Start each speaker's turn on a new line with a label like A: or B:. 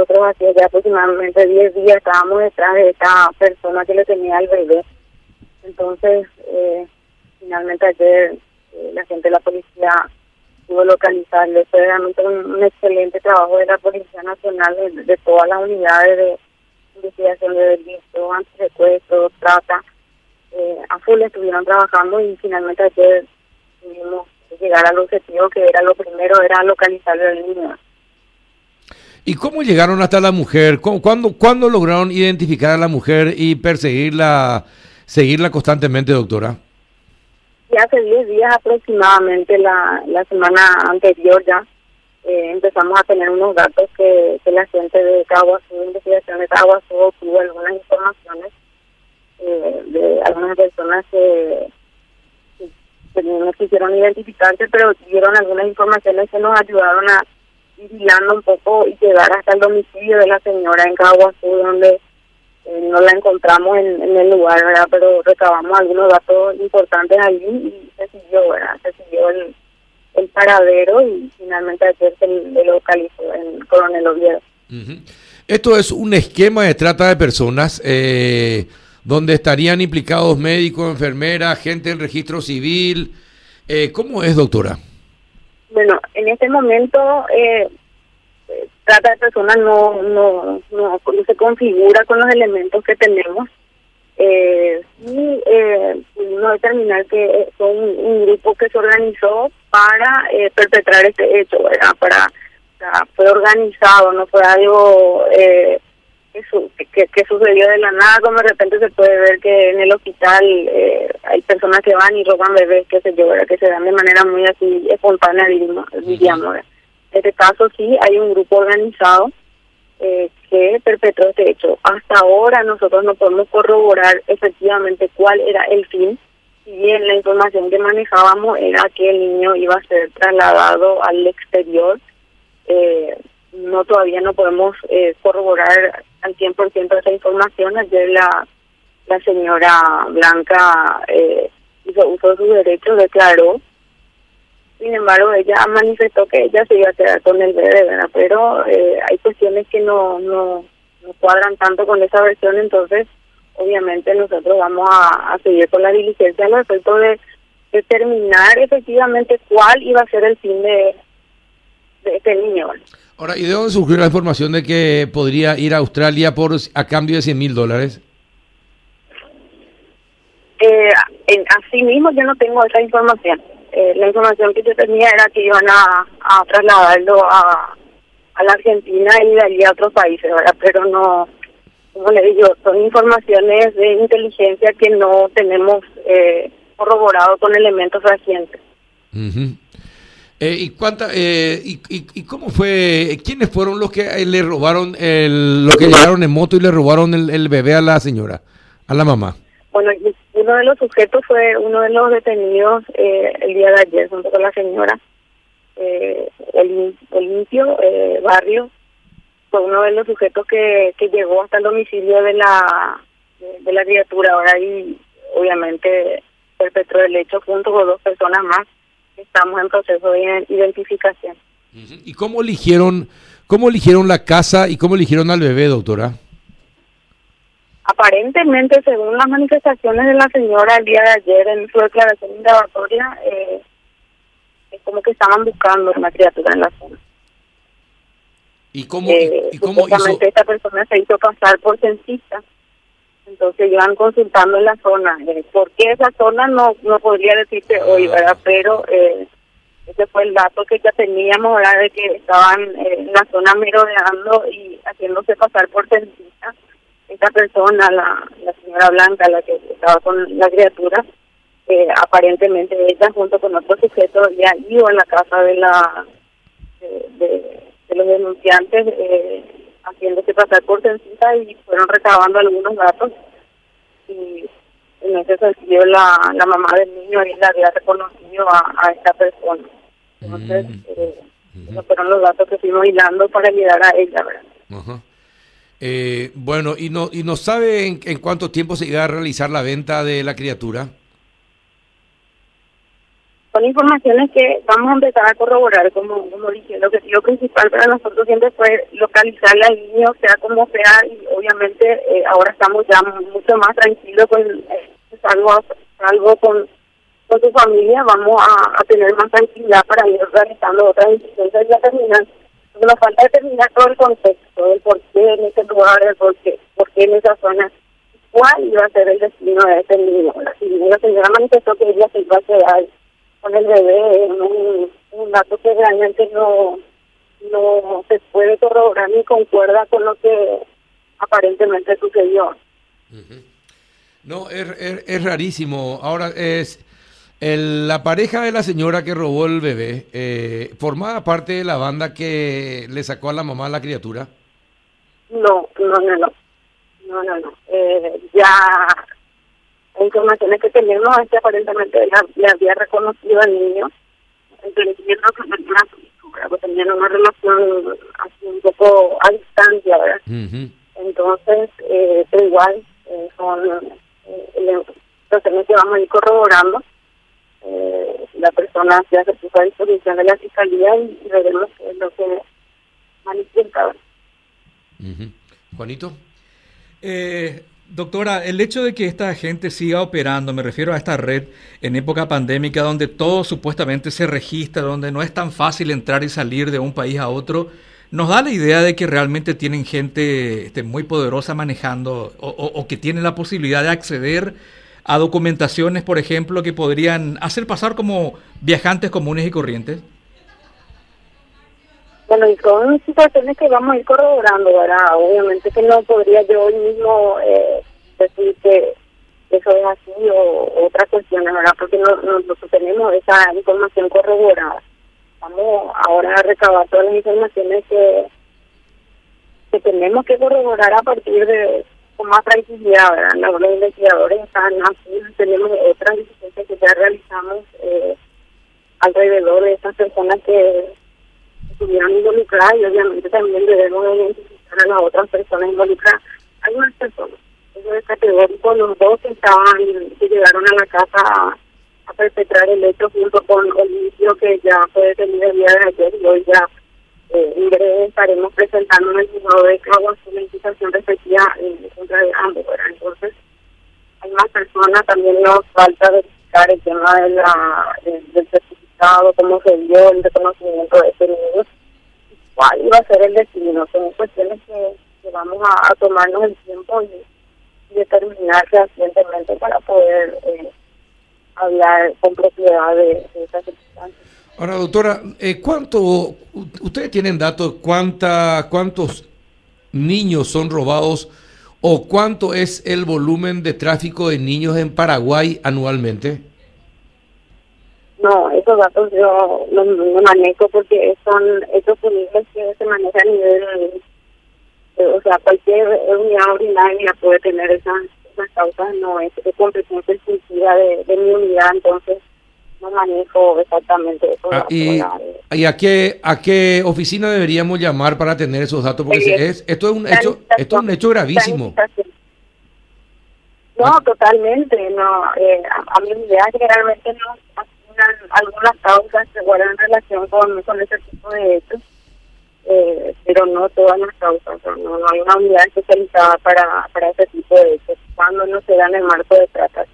A: nosotros hacía ya aproximadamente 10 días estábamos detrás de esta persona que le tenía al bebé. Entonces, eh, finalmente ayer eh, la gente de la policía pudo localizarle. Fue realmente un, excelente trabajo de la Policía Nacional, de, todas las unidades de investigación de delito, antisecuestro, trata. Eh, a full estuvieron trabajando y finalmente ayer pudimos llegar al objetivo que era lo primero, era localizar al niño.
B: ¿Y cómo llegaron hasta la mujer? ¿Cuándo, ¿Cuándo lograron identificar a la mujer y perseguirla, seguirla constantemente, doctora?
A: Ya hace 10 días aproximadamente, la, la semana anterior ya, eh, empezamos a tener unos datos que, la gente de Caguazú, investigación de Caguazú, obtuvo algunas informaciones eh, de algunas personas que, que, no quisieron identificarse, pero dieron algunas informaciones que nos ayudaron a vigilando un poco y llegar hasta el domicilio de la señora en Caguazú, donde eh, no la encontramos en, el lugar. Pero recabamos algunos datos importantes allí y se siguió. Se siguió el, paradero y finalmente ayer se le localizó en Coronel Oviedo.
B: Esto es un esquema de trata de personas eh, donde estarían implicados médicos, enfermeras, gente del registro civil. Eh, ¿Cómo es, doctora?
A: Bueno, en este momento eh, trata de personas no, no, no, se configura con los elementos que tenemos. Eh, y eh, pudimos determinar que son un, grupo que se organizó para eh, perpetrar este hecho, ¿verdad? Para, fue organizado, no fue algo eh, que, que, sucedió de la nada, como de repente se puede ver que en el hospital eh, hay personas que van y roban bebés, que se yo, que se dan de manera muy así espontánea, diríamos. En este caso sí hay un grupo organizado eh, que perpetró este hecho. Hasta ahora nosotros no podemos corroborar efectivamente cuál era el fin, si bien la información que manejábamos era que el niño iba a ser trasladado al exterior. Eh, no todavía no podemos eh, corroborar al 100% esa información. Ayer la, la señora Blanca eh, hizo uso de sus derechos, declaró. Sin embargo, ella manifestó que ella se iba a quedar con el bebé, ¿verdad? Pero eh, hay cuestiones que no, no, no cuadran tanto con esa versión, entonces obviamente nosotros vamos a, seguir con la diligencia al respecto de determinar efectivamente cuál iba a ser el fin de, de este niño.
B: Ahora, ¿y de dónde surgió la información de que podría ir a Australia por a cambio de 100 mil dólares?
A: Eh, en, así mismo yo no tengo esa información. Eh, la información que yo tenía era que iban a, a trasladarlo a, a la Argentina y de allí a otros países, ¿verdad? Pero no, como le digo, son informaciones de inteligencia que no tenemos eh, corroborado con elementos recientes.
B: Eh, ¿y, cuánta, eh, y, y, cómo fue? ¿Quiénes fueron los que eh, le robaron, el, los que llegaron en moto y le robaron el, bebé a la señora, a la mamá?
A: Bueno, uno de los sujetos fue uno de los detenidos eh, el día de ayer junto con la señora. Eh, el, limpio barrio fue uno de los sujetos que, que llegó hasta el domicilio de la de, la criatura ahora y obviamente perpetró el hecho junto con dos personas más estamos en proceso de identificación.
B: ¿Y cómo eligieron, cómo eligieron la casa y cómo eligieron al bebé, doctora?
A: Aparentemente, según las manifestaciones de la señora el día de ayer en su declaración indagatoria, eh, es como que estaban buscando una criatura en la zona.
B: ¿Y cómo, eh, y cómo
A: esta persona se hizo pasar por censista entonces iban consultando la zona. Eh, ¿Por qué esa zona? No no podría decirte hoy, ¿verdad? Pero eh, ese fue el dato que ya teníamos, ¿verdad? De que estaban eh, en la zona merodeando y haciéndose pasar por censita. Esta persona, la, la señora Blanca, la que estaba con la criatura, eh, aparentemente ella junto con otro sujeto ya iba a la casa de la de, de los denunciantes eh, haciéndose pasar por censita y fueron recabando algunos datos y en ese sentido la, la mamá del niño ahí la había reconocido a, esta persona. Entonces, mm. eh, esos fueron los datos que fuimos hilando para llegar a ella, ¿verdad?
B: Eh, bueno, ¿y no, y no sabe en, en, cuánto tiempo se iba a realizar la venta de la criatura?
A: Son informaciones que vamos a empezar a corroborar, como, como dije, el objetivo principal para nosotros siempre fue localizar la línea, sea como sea, y obviamente eh, ahora estamos ya mucho más tranquilos con eh, salvo, salvo con, con su familia, vamos a, tener más tranquilidad para ir realizando otras decisiones ya terminar. Nos falta determinar todo el contexto, el por qué en ese lugar, el por qué, por qué en esa zona, cuál iba a ser el destino de ese niño. La señora manifestó que ella se iba a quedar con el bebé un, un dato que realmente no, no se puede corroborar ni concuerda con lo que aparentemente sucedió.
B: No, es, es, rarísimo. Ahora es el, la pareja de la señora que robó el bebé, eh, ¿formaba parte de la banda que le sacó a la mamá la criatura?
A: No, no, no, no. No, no, no. Eh, ya informaciones que tenemos es que aparentemente le había reconocido al niño, entendiendo que tenía pues tenían una relación así un poco a distancia, ¿verdad? Entonces, eh, igual, eh, son eh, situaciones que vamos a ir corroborando. Eh, la persona se hace a disposición de la fiscalía y, veremos qué es lo que manifiesta.
B: Juanito.
C: Eh, Doctora, el hecho de que esta gente siga operando, me refiero a esta red en época pandémica donde todo supuestamente se registra, donde no es tan fácil entrar y salir de un país a otro, nos da la idea de que realmente tienen gente este, muy poderosa manejando o, que tienen la posibilidad de acceder a documentaciones, por ejemplo, que podrían hacer pasar como viajantes comunes y corrientes.
A: Bueno, y son situaciones que vamos a ir corroborando, ¿verdad? Obviamente que no podría yo hoy mismo eh, decir que eso es así o otra cuestión, ¿verdad? Porque no, nosotros tenemos esa información corroborada. Vamos ahora a recabar todas las informaciones que, que tenemos que corroborar a partir de con más tranquilidad, ¿verdad? Los, investigadores están así, tenemos otras diligencias que ya realizamos eh, alrededor de esas personas que estuvieron involucradas y obviamente también debemos identificar a las otras personas involucradas. Hay unas personas, eso es categórico, los dos que estaban, que llegaron a la casa a, perpetrar el hecho junto con Olimpio, que ya fue detenido el día de ayer y hoy ya eh, en breve estaremos presentando en el juzgado de Caguas una imputación respectiva en contra de ambos. Entonces, hay más personas, también nos falta verificar el tema de la, del cómo se dio el reconocimiento de ese niño, cuál iba a ser el destino. Son cuestiones que, vamos a, tomarnos el tiempo y, determinar recientemente para poder eh, hablar con propiedad de, de estas circunstancias.
B: Ahora, doctora, eh, ¿cuánto, ustedes tienen datos, cuánta, cuántos niños son robados o cuánto es el volumen de tráfico de niños en Paraguay anualmente?
A: No, esos datos yo no, manejo porque son estos niveles que se manejan a nivel, o sea, cualquier unidad ordinaria puede tener esas, esas causas, no es, de competencia exclusiva de, de mi unidad, entonces no manejo exactamente eso.
B: Ah, y, ¿Y a qué a qué oficina deberíamos llamar para tener esos datos? Porque es, esto es un hecho esto es un hecho gravísimo.
A: No, totalmente, no. Eh, a, a mi unidad generalmente no algunas causas que guardan relación con, con ese tipo de hechos, eh, pero no todas las causas, no, hay una unidad especializada para, para ese tipo de hechos, cuando no se dan el marco de trata.